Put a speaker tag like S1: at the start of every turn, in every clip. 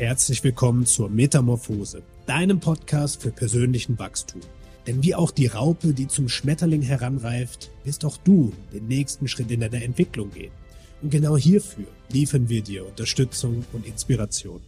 S1: Herzlich willkommen zur Metamorphose, deinem Podcast für persönlichen Wachstum. Denn wie auch die Raupe, die zum Schmetterling heranreift, wirst auch du den nächsten Schritt in deiner Entwicklung gehen. Und genau hierfür liefern wir dir Unterstützung und Inspiration.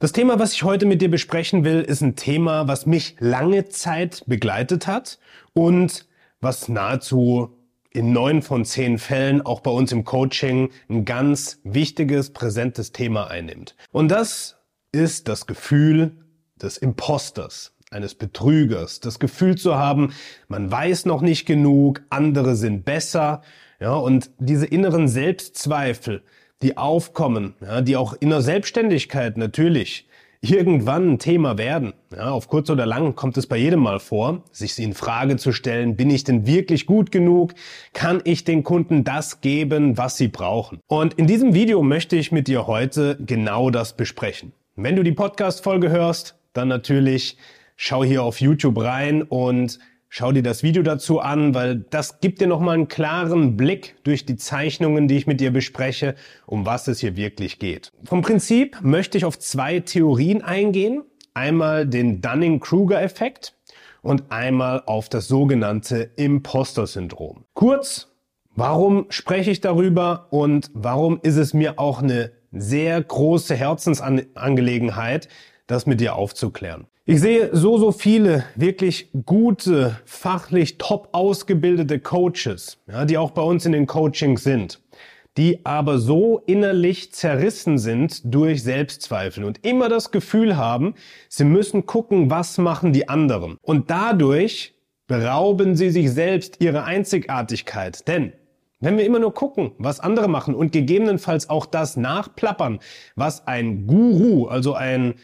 S2: Das Thema, was ich heute mit dir besprechen will, ist ein Thema, was mich lange Zeit begleitet hat und was nahezu in neun von zehn Fällen auch bei uns im Coaching ein ganz wichtiges, präsentes Thema einnimmt. Und das ist das Gefühl des Imposters, eines Betrügers, das Gefühl zu haben, man weiß noch nicht genug, andere sind besser, ja, und diese inneren Selbstzweifel, die aufkommen, ja, die auch in der Selbstständigkeit natürlich irgendwann ein Thema werden. Ja, auf kurz oder lang kommt es bei jedem mal vor, sich in Frage zu stellen, bin ich denn wirklich gut genug? Kann ich den Kunden das geben, was sie brauchen? Und in diesem Video möchte ich mit dir heute genau das besprechen. Wenn du die Podcast-Folge hörst, dann natürlich schau hier auf YouTube rein und Schau dir das Video dazu an, weil das gibt dir nochmal einen klaren Blick durch die Zeichnungen, die ich mit dir bespreche, um was es hier wirklich geht. Vom Prinzip möchte ich auf zwei Theorien eingehen. Einmal den Dunning-Kruger-Effekt und einmal auf das sogenannte Imposter-Syndrom. Kurz, warum spreche ich darüber und warum ist es mir auch eine sehr große Herzensangelegenheit, das mit dir aufzuklären. Ich sehe so, so viele wirklich gute, fachlich top ausgebildete Coaches, ja, die auch bei uns in den Coachings sind, die aber so innerlich zerrissen sind durch Selbstzweifel und immer das Gefühl haben, sie müssen gucken, was machen die anderen. Und dadurch berauben sie sich selbst ihre Einzigartigkeit. Denn wenn wir immer nur gucken, was andere machen und gegebenenfalls auch das nachplappern, was ein Guru, also ein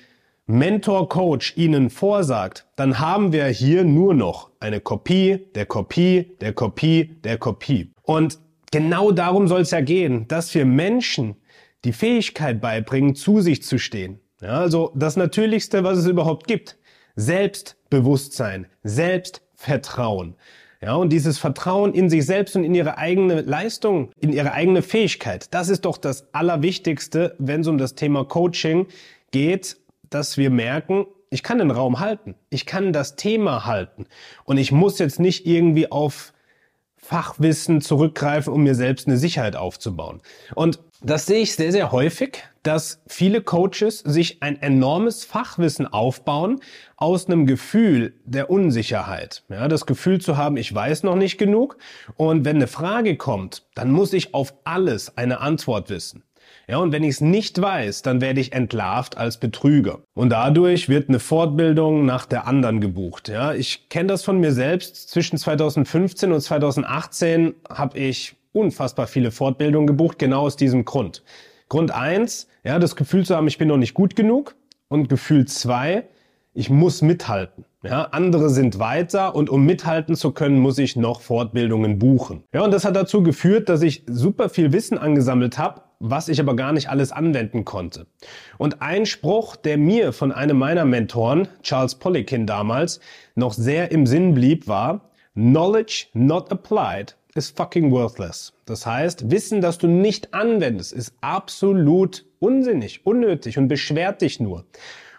S2: Mentor-Coach Ihnen vorsagt, dann haben wir hier nur noch eine Kopie der Kopie der Kopie der Kopie. Und genau darum soll es ja gehen, dass wir Menschen die Fähigkeit beibringen, zu sich zu stehen. Ja, also das Natürlichste, was es überhaupt gibt. Selbstbewusstsein, Selbstvertrauen. Ja, und dieses Vertrauen in sich selbst und in ihre eigene Leistung, in ihre eigene Fähigkeit, das ist doch das Allerwichtigste, wenn es um das Thema Coaching geht dass wir merken, ich kann den Raum halten, ich kann das Thema halten und ich muss jetzt nicht irgendwie auf Fachwissen zurückgreifen, um mir selbst eine Sicherheit aufzubauen. Und das sehe ich sehr, sehr häufig, dass viele Coaches sich ein enormes Fachwissen aufbauen aus einem Gefühl der Unsicherheit. Ja, das Gefühl zu haben, ich weiß noch nicht genug und wenn eine Frage kommt, dann muss ich auf alles eine Antwort wissen. Ja, und wenn ich es nicht weiß, dann werde ich entlarvt als Betrüger. Und dadurch wird eine Fortbildung nach der anderen gebucht. Ja, ich kenne das von mir selbst. Zwischen 2015 und 2018 habe ich unfassbar viele Fortbildungen gebucht, genau aus diesem Grund. Grund eins, ja, das Gefühl zu haben, ich bin noch nicht gut genug. Und Gefühl zwei, ich muss mithalten. Ja, andere sind weiter und um mithalten zu können, muss ich noch Fortbildungen buchen. Ja, und das hat dazu geführt, dass ich super viel Wissen angesammelt habe, was ich aber gar nicht alles anwenden konnte. Und ein Spruch, der mir von einem meiner Mentoren, Charles Poliquin damals, noch sehr im Sinn blieb, war, Knowledge not applied is fucking worthless. Das heißt, Wissen, das du nicht anwendest, ist absolut unsinnig, unnötig und beschwert dich nur.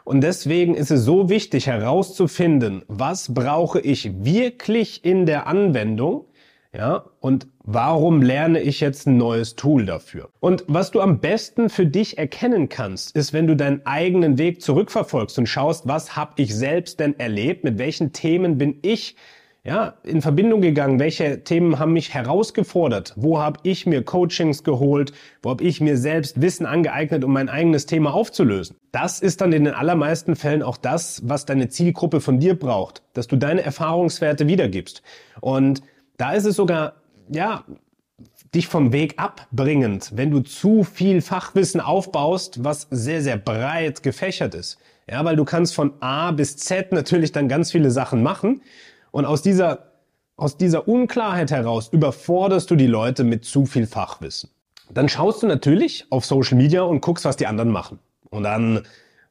S2: Und deswegen ist es so wichtig herauszufinden, was brauche ich wirklich in der Anwendung, ja, und warum lerne ich jetzt ein neues Tool dafür? Und was du am besten für dich erkennen kannst, ist, wenn du deinen eigenen Weg zurückverfolgst und schaust, was habe ich selbst denn erlebt, mit welchen Themen bin ich ja, in Verbindung gegangen? Welche Themen haben mich herausgefordert? Wo habe ich mir Coachings geholt? Wo habe ich mir selbst Wissen angeeignet, um mein eigenes Thema aufzulösen? Das ist dann in den allermeisten Fällen auch das, was deine Zielgruppe von dir braucht, dass du deine Erfahrungswerte wiedergibst. Und da ist es sogar, ja, dich vom Weg abbringend, wenn du zu viel Fachwissen aufbaust, was sehr, sehr breit gefächert ist. Ja, weil du kannst von A bis Z natürlich dann ganz viele Sachen machen. Und aus dieser, aus dieser Unklarheit heraus überforderst du die Leute mit zu viel Fachwissen. Dann schaust du natürlich auf Social Media und guckst, was die anderen machen. Und dann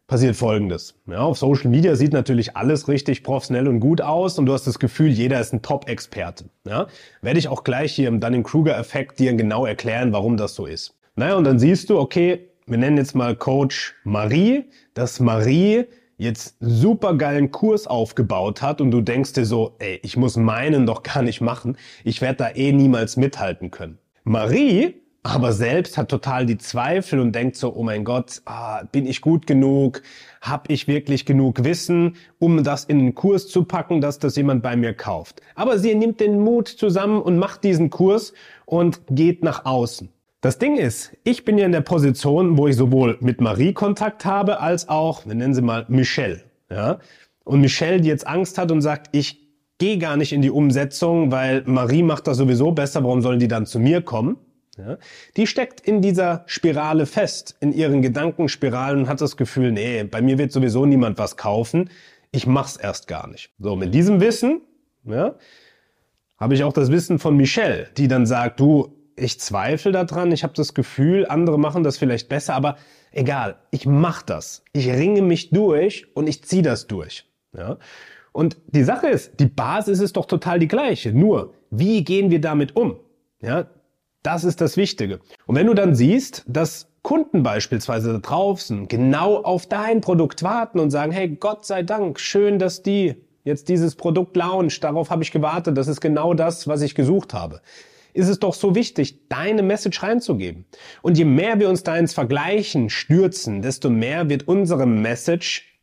S2: passiert Folgendes. Ja, auf Social Media sieht natürlich alles richtig professionell und gut aus und du hast das Gefühl, jeder ist ein Top-Experte. Ja, werde ich auch gleich hier im Dunning-Kruger-Effekt dir genau erklären, warum das so ist. Naja, und dann siehst du, okay, wir nennen jetzt mal Coach Marie, dass Marie jetzt super geilen Kurs aufgebaut hat und du denkst dir so, ey, ich muss meinen doch gar nicht machen, ich werde da eh niemals mithalten können. Marie aber selbst hat total die Zweifel und denkt so, oh mein Gott, ah, bin ich gut genug? Hab ich wirklich genug Wissen, um das in einen Kurs zu packen, dass das jemand bei mir kauft? Aber sie nimmt den Mut zusammen und macht diesen Kurs und geht nach außen. Das Ding ist, ich bin ja in der Position, wo ich sowohl mit Marie Kontakt habe, als auch, wir nennen sie mal Michelle. Ja? Und Michelle, die jetzt Angst hat und sagt, ich gehe gar nicht in die Umsetzung, weil Marie macht das sowieso besser, warum sollen die dann zu mir kommen? Ja, die steckt in dieser Spirale fest, in ihren Gedankenspiralen und hat das Gefühl, nee, bei mir wird sowieso niemand was kaufen. Ich mach's erst gar nicht. So, mit diesem Wissen, ja, habe ich auch das Wissen von Michelle, die dann sagt, du, ich zweifle daran, ich habe das Gefühl, andere machen das vielleicht besser, aber egal, ich mach das. Ich ringe mich durch und ich ziehe das durch. Ja? Und die Sache ist, die Basis ist doch total die gleiche. Nur, wie gehen wir damit um? Ja, das ist das Wichtige. Und wenn du dann siehst, dass Kunden beispielsweise da draußen genau auf dein Produkt warten und sagen, hey, Gott sei Dank, schön, dass die jetzt dieses Produkt launcht, darauf habe ich gewartet, das ist genau das, was ich gesucht habe. Ist es doch so wichtig, deine Message reinzugeben. Und je mehr wir uns da ins Vergleichen stürzen, desto mehr wird unsere Message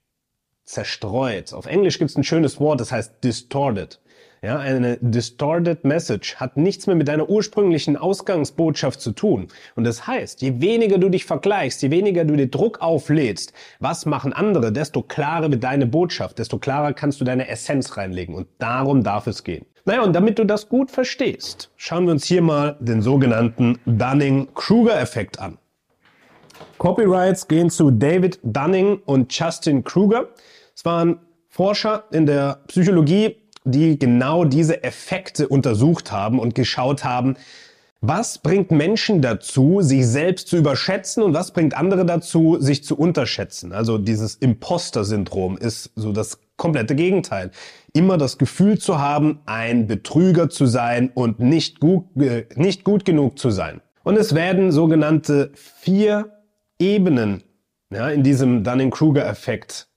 S2: zerstreut. Auf Englisch gibt es ein schönes Wort, das heißt distorted. Ja, eine distorted message hat nichts mehr mit deiner ursprünglichen Ausgangsbotschaft zu tun. Und das heißt, je weniger du dich vergleichst, je weniger du dir Druck auflädst, was machen andere, desto klarer wird deine Botschaft, desto klarer kannst du deine Essenz reinlegen. Und darum darf es gehen. Naja, und damit du das gut verstehst, schauen wir uns hier mal den sogenannten Dunning-Kruger-Effekt an. Copyrights gehen zu David Dunning und Justin Kruger. Es waren Forscher in der Psychologie, die genau diese Effekte untersucht haben und geschaut haben, was bringt Menschen dazu, sich selbst zu überschätzen und was bringt andere dazu, sich zu unterschätzen? Also dieses Imposter-Syndrom ist so das komplette Gegenteil. Immer das Gefühl zu haben, ein Betrüger zu sein und nicht gut, äh, nicht gut genug zu sein. Und es werden sogenannte vier Ebenen ja, in diesem Dunning-Kruger-Effekt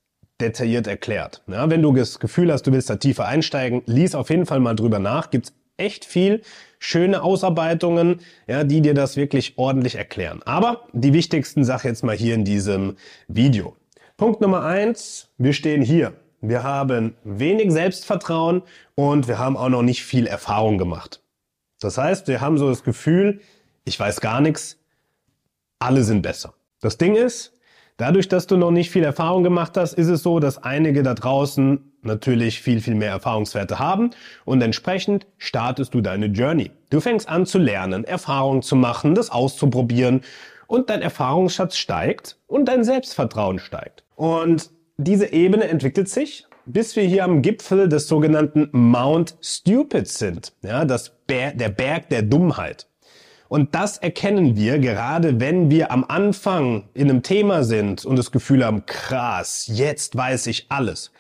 S2: detailliert erklärt. Ja, wenn du das Gefühl hast, du willst da tiefer einsteigen, lies auf jeden Fall mal drüber nach. Gibt's echt viel schöne Ausarbeitungen, ja, die dir das wirklich ordentlich erklären. Aber die wichtigsten Sachen jetzt mal hier in diesem Video. Punkt Nummer eins, wir stehen hier. Wir haben wenig Selbstvertrauen und wir haben auch noch nicht viel Erfahrung gemacht. Das heißt, wir haben so das Gefühl, ich weiß gar nichts, alle sind besser. Das Ding ist, Dadurch, dass du noch nicht viel Erfahrung gemacht hast, ist es so, dass einige da draußen natürlich viel, viel mehr Erfahrungswerte haben und entsprechend startest du deine Journey. Du fängst an zu lernen, Erfahrungen zu machen, das auszuprobieren und dein Erfahrungsschatz steigt und dein Selbstvertrauen steigt. Und diese Ebene entwickelt sich, bis wir hier am Gipfel des sogenannten Mount Stupid sind, ja, das Ber der Berg der Dummheit. Und das erkennen wir gerade, wenn wir am Anfang in einem Thema sind und das Gefühl haben, krass, jetzt weiß ich alles.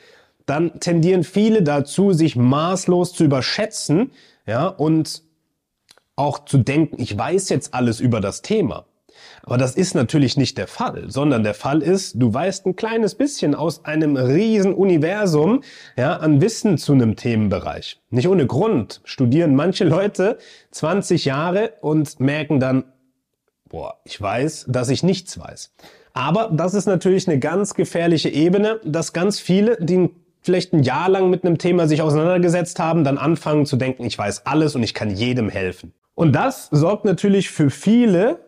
S2: Dann tendieren viele dazu, sich maßlos zu überschätzen, ja, und auch zu denken, ich weiß jetzt alles über das Thema. Aber das ist natürlich nicht der Fall, sondern der Fall ist, du weißt ein kleines bisschen aus einem riesen Universum ja, an Wissen zu einem Themenbereich. Nicht ohne Grund studieren manche Leute 20 Jahre und merken dann, boah, ich weiß, dass ich nichts weiß. Aber das ist natürlich eine ganz gefährliche Ebene, dass ganz viele, die vielleicht ein Jahr lang mit einem Thema sich auseinandergesetzt haben, dann anfangen zu denken, ich weiß alles und ich kann jedem helfen. Und das sorgt natürlich für viele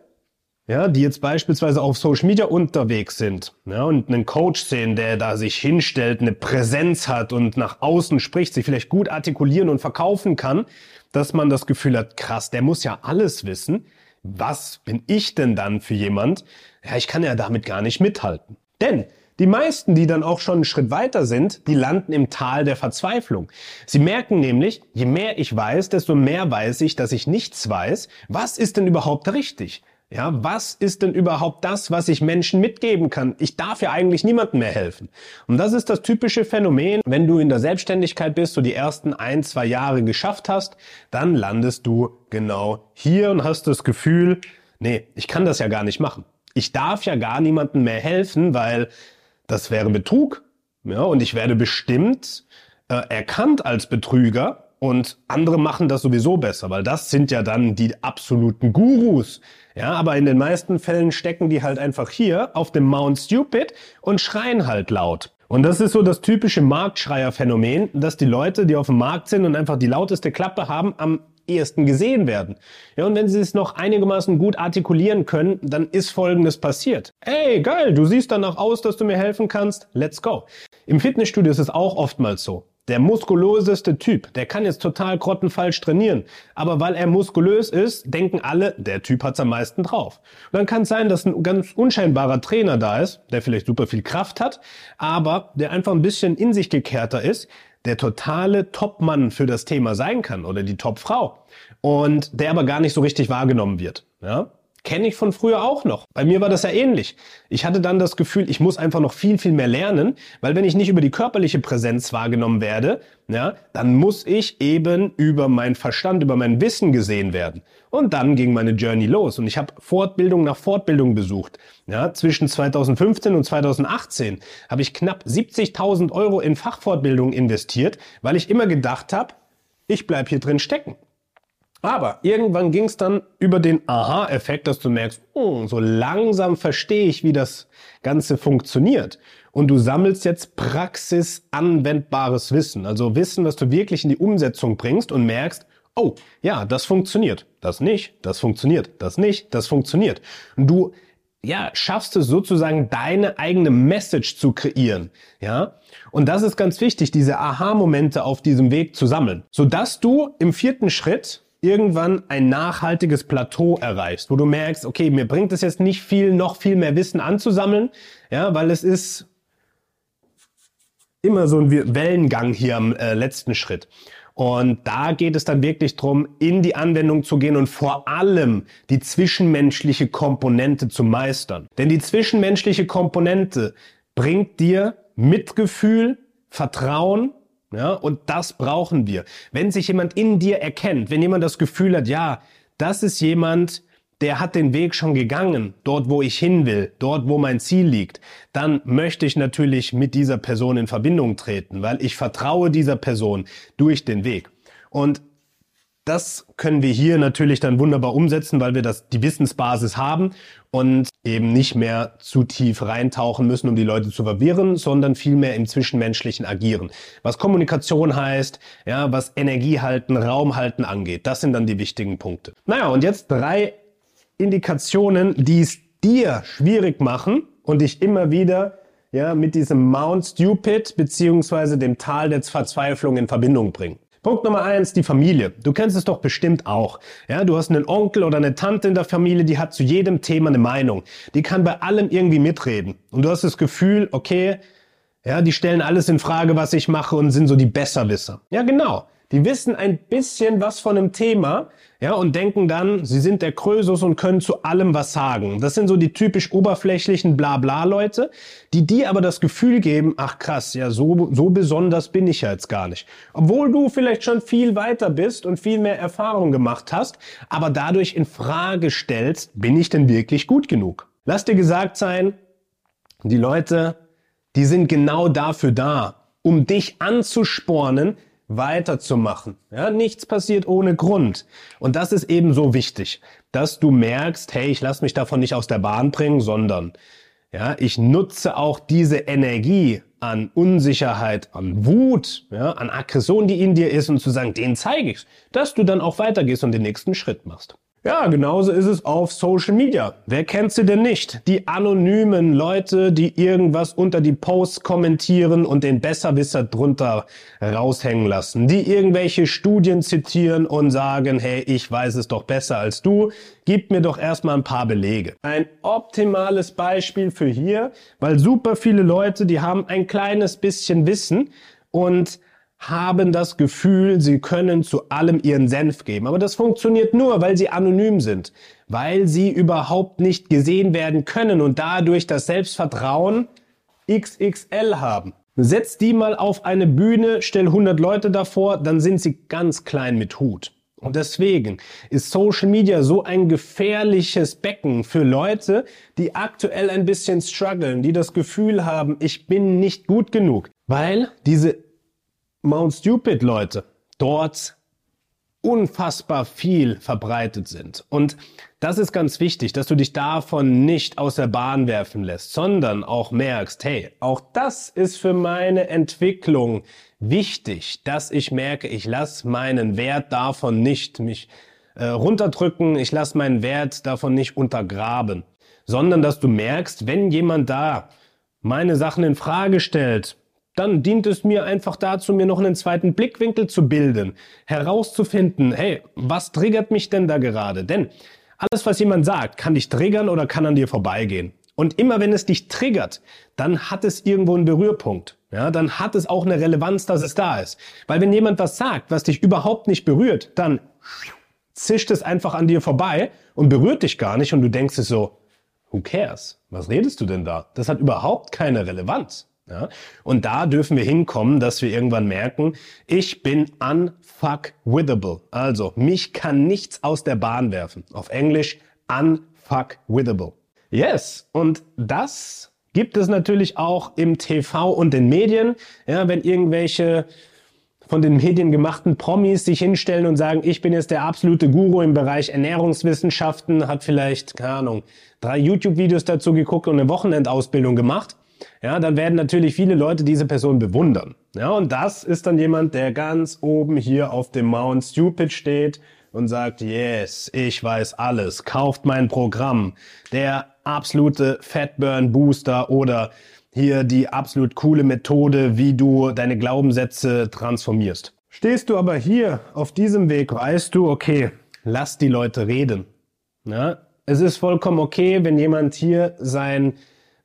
S2: ja, die jetzt beispielsweise auf Social Media unterwegs sind ja, und einen Coach sehen, der da sich hinstellt, eine Präsenz hat und nach außen spricht, sich vielleicht gut artikulieren und verkaufen kann, dass man das Gefühl hat, krass, der muss ja alles wissen. Was bin ich denn dann für jemand? Ja, ich kann ja damit gar nicht mithalten. Denn die meisten, die dann auch schon einen Schritt weiter sind, die landen im Tal der Verzweiflung. Sie merken nämlich, je mehr ich weiß, desto mehr weiß ich, dass ich nichts weiß. Was ist denn überhaupt richtig? Ja, was ist denn überhaupt das, was ich Menschen mitgeben kann? Ich darf ja eigentlich niemandem mehr helfen. Und das ist das typische Phänomen, wenn du in der Selbstständigkeit bist, so die ersten ein, zwei Jahre geschafft hast, dann landest du genau hier und hast das Gefühl, nee, ich kann das ja gar nicht machen. Ich darf ja gar niemandem mehr helfen, weil das wäre Betrug. Ja, und ich werde bestimmt äh, erkannt als Betrüger und andere machen das sowieso besser, weil das sind ja dann die absoluten Gurus. Ja, aber in den meisten Fällen stecken die halt einfach hier auf dem Mount Stupid und schreien halt laut. Und das ist so das typische Marktschreier-Phänomen, dass die Leute, die auf dem Markt sind und einfach die lauteste Klappe haben, am ehesten gesehen werden. Ja, und wenn sie es noch einigermaßen gut artikulieren können, dann ist Folgendes passiert. Hey, geil, du siehst danach aus, dass du mir helfen kannst. Let's go. Im Fitnessstudio ist es auch oftmals so. Der muskulöseste Typ, der kann jetzt total grottenfalsch trainieren. Aber weil er muskulös ist, denken alle, der Typ hat's am meisten drauf. Und dann kann es sein, dass ein ganz unscheinbarer Trainer da ist, der vielleicht super viel Kraft hat, aber der einfach ein bisschen in sich gekehrter ist, der totale Topmann für das Thema sein kann oder die Topfrau und der aber gar nicht so richtig wahrgenommen wird. Ja? Kenne ich von früher auch noch. Bei mir war das ja ähnlich. Ich hatte dann das Gefühl, ich muss einfach noch viel, viel mehr lernen, weil wenn ich nicht über die körperliche Präsenz wahrgenommen werde, ja, dann muss ich eben über meinen Verstand, über mein Wissen gesehen werden. Und dann ging meine Journey los und ich habe Fortbildung nach Fortbildung besucht. Ja, zwischen 2015 und 2018 habe ich knapp 70.000 Euro in Fachfortbildung investiert, weil ich immer gedacht habe, ich bleib hier drin stecken. Aber irgendwann ging es dann über den Aha-Effekt, dass du merkst, oh, so langsam verstehe ich, wie das Ganze funktioniert. Und du sammelst jetzt praxisanwendbares Wissen, also Wissen, was du wirklich in die Umsetzung bringst und merkst, oh, ja, das funktioniert, das nicht, das funktioniert, das nicht, das funktioniert. Und du ja, schaffst es sozusagen deine eigene Message zu kreieren, ja? Und das ist ganz wichtig, diese Aha-Momente auf diesem Weg zu sammeln, sodass du im vierten Schritt irgendwann ein nachhaltiges Plateau erreichst, wo du merkst, okay, mir bringt es jetzt nicht viel, noch viel mehr Wissen anzusammeln, ja, weil es ist immer so ein Wellengang hier am äh, letzten Schritt. Und da geht es dann wirklich drum, in die Anwendung zu gehen und vor allem die zwischenmenschliche Komponente zu meistern. Denn die zwischenmenschliche Komponente bringt dir Mitgefühl, Vertrauen ja, und das brauchen wir. Wenn sich jemand in dir erkennt, wenn jemand das Gefühl hat, ja, das ist jemand, der hat den Weg schon gegangen, dort wo ich hin will, dort wo mein Ziel liegt, dann möchte ich natürlich mit dieser Person in Verbindung treten, weil ich vertraue dieser Person durch den Weg. Und das können wir hier natürlich dann wunderbar umsetzen, weil wir das, die Wissensbasis haben und eben nicht mehr zu tief reintauchen müssen, um die Leute zu verwirren, sondern vielmehr im Zwischenmenschlichen agieren. Was Kommunikation heißt, ja, was Energie halten, Raum halten angeht, das sind dann die wichtigen Punkte. Naja, und jetzt drei Indikationen, die es dir schwierig machen und dich immer wieder ja, mit diesem Mount Stupid beziehungsweise dem Tal der Verzweiflung in Verbindung bringen. Punkt Nummer eins, die Familie. Du kennst es doch bestimmt auch. Ja, du hast einen Onkel oder eine Tante in der Familie, die hat zu jedem Thema eine Meinung. Die kann bei allem irgendwie mitreden. Und du hast das Gefühl, okay, ja, die stellen alles in Frage, was ich mache und sind so die Besserwisser. Ja, genau. Die wissen ein bisschen was von einem Thema, ja, und denken dann, sie sind der Krösus und können zu allem was sagen. Das sind so die typisch oberflächlichen Blabla-Leute, die dir aber das Gefühl geben, ach krass, ja, so, so besonders bin ich ja jetzt gar nicht. Obwohl du vielleicht schon viel weiter bist und viel mehr Erfahrung gemacht hast, aber dadurch in Frage stellst, bin ich denn wirklich gut genug? Lass dir gesagt sein, die Leute, die sind genau dafür da, um dich anzuspornen, weiterzumachen. Ja, nichts passiert ohne Grund. Und das ist eben so wichtig, dass du merkst, hey, ich lasse mich davon nicht aus der Bahn bringen, sondern ja, ich nutze auch diese Energie an Unsicherheit, an Wut, ja, an Aggression, die in dir ist und zu sagen, den zeige ich, dass du dann auch weitergehst und den nächsten Schritt machst. Ja, genauso ist es auf Social Media. Wer kennt sie denn nicht? Die anonymen Leute, die irgendwas unter die Posts kommentieren und den Besserwisser drunter raushängen lassen. Die irgendwelche Studien zitieren und sagen, hey, ich weiß es doch besser als du. Gib mir doch erstmal ein paar Belege. Ein optimales Beispiel für hier, weil super viele Leute, die haben ein kleines bisschen Wissen und haben das Gefühl, sie können zu allem ihren Senf geben. Aber das funktioniert nur, weil sie anonym sind, weil sie überhaupt nicht gesehen werden können und dadurch das Selbstvertrauen XXL haben. Setz die mal auf eine Bühne, stell 100 Leute davor, dann sind sie ganz klein mit Hut. Und deswegen ist Social Media so ein gefährliches Becken für Leute, die aktuell ein bisschen strugglen, die das Gefühl haben, ich bin nicht gut genug, weil diese Mount Stupid Leute dort unfassbar viel verbreitet sind. Und das ist ganz wichtig, dass du dich davon nicht aus der Bahn werfen lässt, sondern auch merkst, hey, auch das ist für meine Entwicklung wichtig, dass ich merke, ich lasse meinen Wert davon nicht mich äh, runterdrücken, ich lasse meinen Wert davon nicht untergraben, sondern dass du merkst, wenn jemand da meine Sachen in Frage stellt, dann dient es mir einfach dazu, mir noch einen zweiten Blickwinkel zu bilden, herauszufinden, hey, was triggert mich denn da gerade? Denn alles, was jemand sagt, kann dich triggern oder kann an dir vorbeigehen. Und immer wenn es dich triggert, dann hat es irgendwo einen Berührpunkt. Ja, dann hat es auch eine Relevanz, dass es da ist. Weil wenn jemand was sagt, was dich überhaupt nicht berührt, dann zischt es einfach an dir vorbei und berührt dich gar nicht und du denkst es so, who cares? Was redest du denn da? Das hat überhaupt keine Relevanz. Ja? Und da dürfen wir hinkommen, dass wir irgendwann merken, ich bin unfuckwithable. Also, mich kann nichts aus der Bahn werfen. Auf Englisch unfuckwithable. Yes, und das gibt es natürlich auch im TV und den Medien. Ja, wenn irgendwelche von den Medien gemachten Promis sich hinstellen und sagen, ich bin jetzt der absolute Guru im Bereich Ernährungswissenschaften, hat vielleicht, keine Ahnung, drei YouTube-Videos dazu geguckt und eine Wochenendausbildung gemacht ja, dann werden natürlich viele Leute diese Person bewundern. Ja, und das ist dann jemand, der ganz oben hier auf dem Mount Stupid steht und sagt, yes, ich weiß alles, kauft mein Programm, der absolute Fatburn Booster oder hier die absolut coole Methode, wie du deine Glaubenssätze transformierst. Stehst du aber hier auf diesem Weg, weißt du, okay, lass die Leute reden. Ja, es ist vollkommen okay, wenn jemand hier sein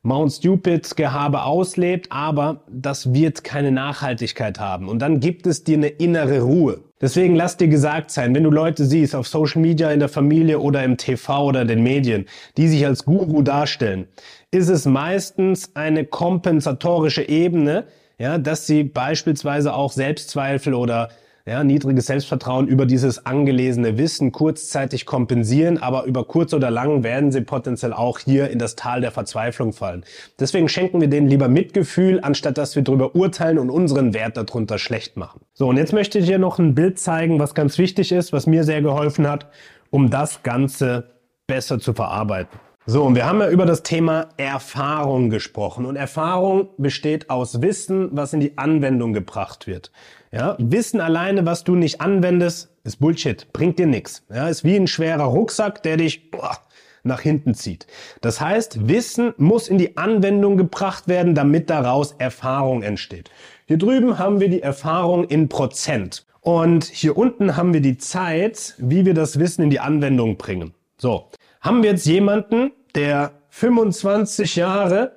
S2: Mount Stupid Gehabe auslebt, aber das wird keine Nachhaltigkeit haben. Und dann gibt es dir eine innere Ruhe. Deswegen lass dir gesagt sein, wenn du Leute siehst auf Social Media, in der Familie oder im TV oder den Medien, die sich als Guru darstellen, ist es meistens eine kompensatorische Ebene, ja, dass sie beispielsweise auch Selbstzweifel oder ja, niedriges Selbstvertrauen über dieses angelesene Wissen kurzzeitig kompensieren, aber über kurz oder lang werden sie potenziell auch hier in das Tal der Verzweiflung fallen. Deswegen schenken wir denen lieber Mitgefühl, anstatt dass wir darüber urteilen und unseren Wert darunter schlecht machen. So, und jetzt möchte ich dir noch ein Bild zeigen, was ganz wichtig ist, was mir sehr geholfen hat, um das Ganze besser zu verarbeiten. So, und wir haben ja über das Thema Erfahrung gesprochen. Und Erfahrung besteht aus Wissen, was in die Anwendung gebracht wird. Ja, Wissen alleine, was du nicht anwendest, ist Bullshit, bringt dir nichts. Ja, ist wie ein schwerer Rucksack, der dich boah, nach hinten zieht. Das heißt, Wissen muss in die Anwendung gebracht werden, damit daraus Erfahrung entsteht. Hier drüben haben wir die Erfahrung in Prozent. Und hier unten haben wir die Zeit, wie wir das Wissen in die Anwendung bringen. So, haben wir jetzt jemanden, der 25 Jahre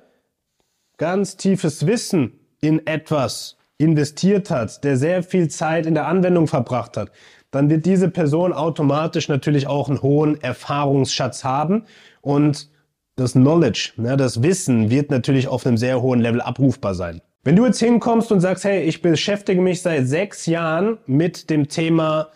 S2: ganz tiefes Wissen in etwas investiert hat, der sehr viel Zeit in der Anwendung verbracht hat, dann wird diese Person automatisch natürlich auch einen hohen Erfahrungsschatz haben und das Knowledge, ne, das Wissen wird natürlich auf einem sehr hohen Level abrufbar sein. Wenn du jetzt hinkommst und sagst, hey, ich beschäftige mich seit sechs Jahren mit dem Thema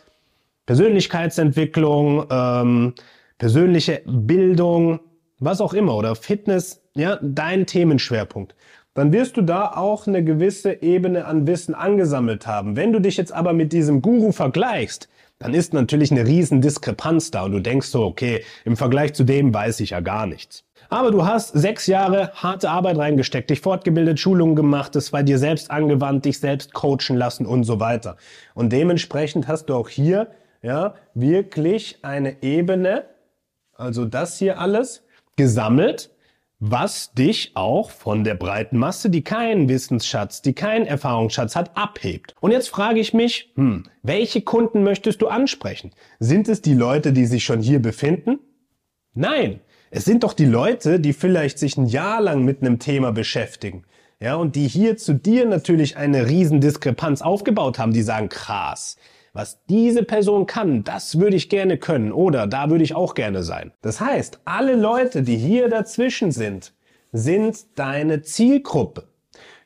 S2: Persönlichkeitsentwicklung, ähm, persönliche Bildung, was auch immer, oder Fitness, ja, dein Themenschwerpunkt dann wirst du da auch eine gewisse Ebene an Wissen angesammelt haben. Wenn du dich jetzt aber mit diesem Guru vergleichst, dann ist natürlich eine riesen Diskrepanz da und du denkst so, okay, im Vergleich zu dem weiß ich ja gar nichts. Aber du hast sechs Jahre harte Arbeit reingesteckt, dich fortgebildet, Schulungen gemacht, es bei dir selbst angewandt, dich selbst coachen lassen und so weiter. Und dementsprechend hast du auch hier, ja, wirklich eine Ebene, also das hier alles, gesammelt, was dich auch von der breiten Masse, die keinen Wissensschatz, die keinen Erfahrungsschatz hat, abhebt. Und jetzt frage ich mich, hm, welche Kunden möchtest du ansprechen? Sind es die Leute, die sich schon hier befinden? Nein, es sind doch die Leute, die vielleicht sich ein Jahr lang mit einem Thema beschäftigen. Ja, und die hier zu dir natürlich eine riesen Diskrepanz aufgebaut haben, die sagen, krass, was diese Person kann, das würde ich gerne können oder da würde ich auch gerne sein. Das heißt, alle Leute, die hier dazwischen sind, sind deine Zielgruppe.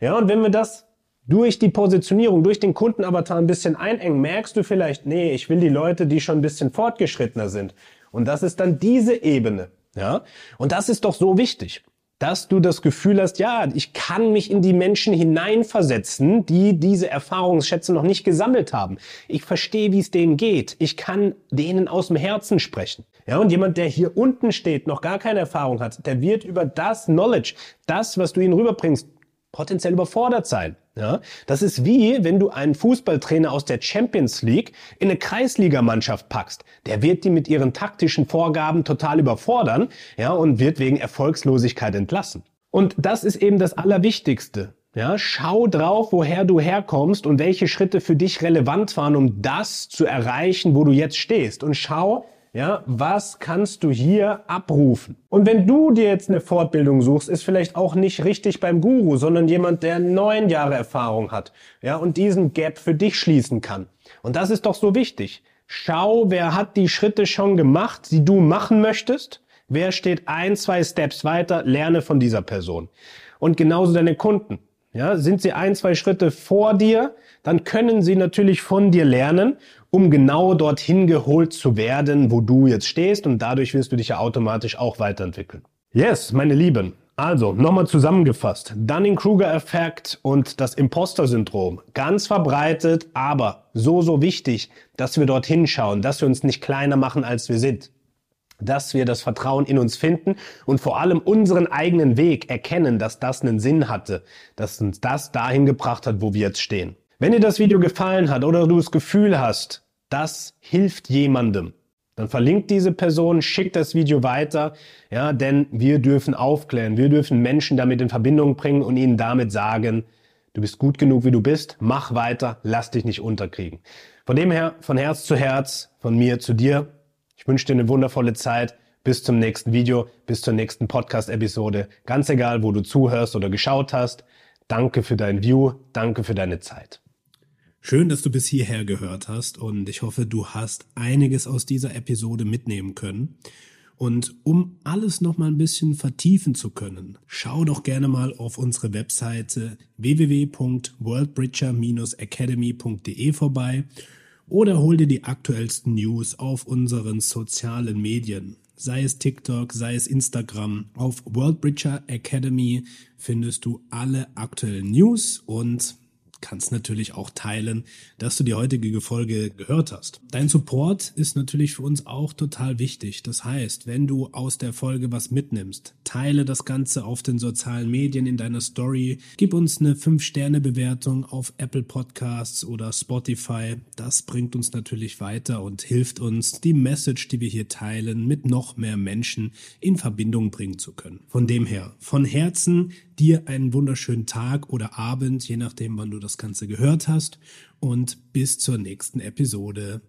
S2: Ja, und wenn wir das durch die Positionierung, durch den Kundenavatar ein bisschen einengen, merkst du vielleicht, nee, ich will die Leute, die schon ein bisschen fortgeschrittener sind. Und das ist dann diese Ebene. Ja? Und das ist doch so wichtig dass du das Gefühl hast, ja, ich kann mich in die Menschen hineinversetzen, die diese Erfahrungsschätze noch nicht gesammelt haben. Ich verstehe, wie es denen geht. Ich kann denen aus dem Herzen sprechen. Ja, und jemand, der hier unten steht, noch gar keine Erfahrung hat, der wird über das Knowledge, das, was du ihnen rüberbringst, potenziell überfordert sein. Ja, das ist wie, wenn du einen Fußballtrainer aus der Champions League in eine Kreisligamannschaft packst. Der wird die mit ihren taktischen Vorgaben total überfordern, ja, und wird wegen Erfolgslosigkeit entlassen. Und das ist eben das Allerwichtigste. Ja, schau drauf, woher du herkommst und welche Schritte für dich relevant waren, um das zu erreichen, wo du jetzt stehst. Und schau, ja, was kannst du hier abrufen? Und wenn du dir jetzt eine Fortbildung suchst, ist vielleicht auch nicht richtig beim Guru, sondern jemand, der neun Jahre Erfahrung hat, ja, und diesen Gap für dich schließen kann. Und das ist doch so wichtig. Schau, wer hat die Schritte schon gemacht, die du machen möchtest? Wer steht ein, zwei Steps weiter? Lerne von dieser Person. Und genauso deine Kunden. Ja, sind sie ein, zwei Schritte vor dir, dann können sie natürlich von dir lernen, um genau dorthin geholt zu werden, wo du jetzt stehst und dadurch wirst du dich ja automatisch auch weiterentwickeln. Yes, meine Lieben. Also, nochmal zusammengefasst. Dunning-Kruger-Effekt und das Imposter-Syndrom. Ganz verbreitet, aber so, so wichtig, dass wir dorthin schauen, dass wir uns nicht kleiner machen, als wir sind dass wir das Vertrauen in uns finden und vor allem unseren eigenen Weg erkennen, dass das einen Sinn hatte, dass uns das dahin gebracht hat, wo wir jetzt stehen. Wenn dir das Video gefallen hat oder du das Gefühl hast, das hilft jemandem, dann verlinkt diese Person, schickt das Video weiter, ja, denn wir dürfen aufklären, wir dürfen Menschen damit in Verbindung bringen und ihnen damit sagen, du bist gut genug, wie du bist, mach weiter, lass dich nicht unterkriegen. Von dem her, von Herz zu Herz, von mir zu dir, ich wünsche dir eine wundervolle Zeit. Bis zum nächsten Video, bis zur nächsten Podcast-Episode. Ganz egal, wo du zuhörst oder geschaut hast. Danke für dein View. Danke für deine Zeit.
S1: Schön, dass du bis hierher gehört hast und ich hoffe, du hast einiges aus dieser Episode mitnehmen können. Und um alles noch mal ein bisschen vertiefen zu können, schau doch gerne mal auf unsere Webseite www.worldbridger-academy.de vorbei oder hol dir die aktuellsten News auf unseren sozialen Medien. Sei es TikTok, sei es Instagram. Auf World Bridger Academy findest du alle aktuellen News und kannst natürlich auch teilen, dass du die heutige Folge gehört hast. Dein Support ist natürlich für uns auch total wichtig. Das heißt, wenn du aus der Folge was mitnimmst, teile das Ganze auf den sozialen Medien in deiner Story, gib uns eine 5-Sterne-Bewertung auf Apple Podcasts oder Spotify. Das bringt uns natürlich weiter und hilft uns, die Message, die wir hier teilen, mit noch mehr Menschen in Verbindung bringen zu können. Von dem her, von Herzen dir einen wunderschönen Tag oder Abend, je nachdem, wann du das Ganze gehört hast. Und bis zur nächsten Episode.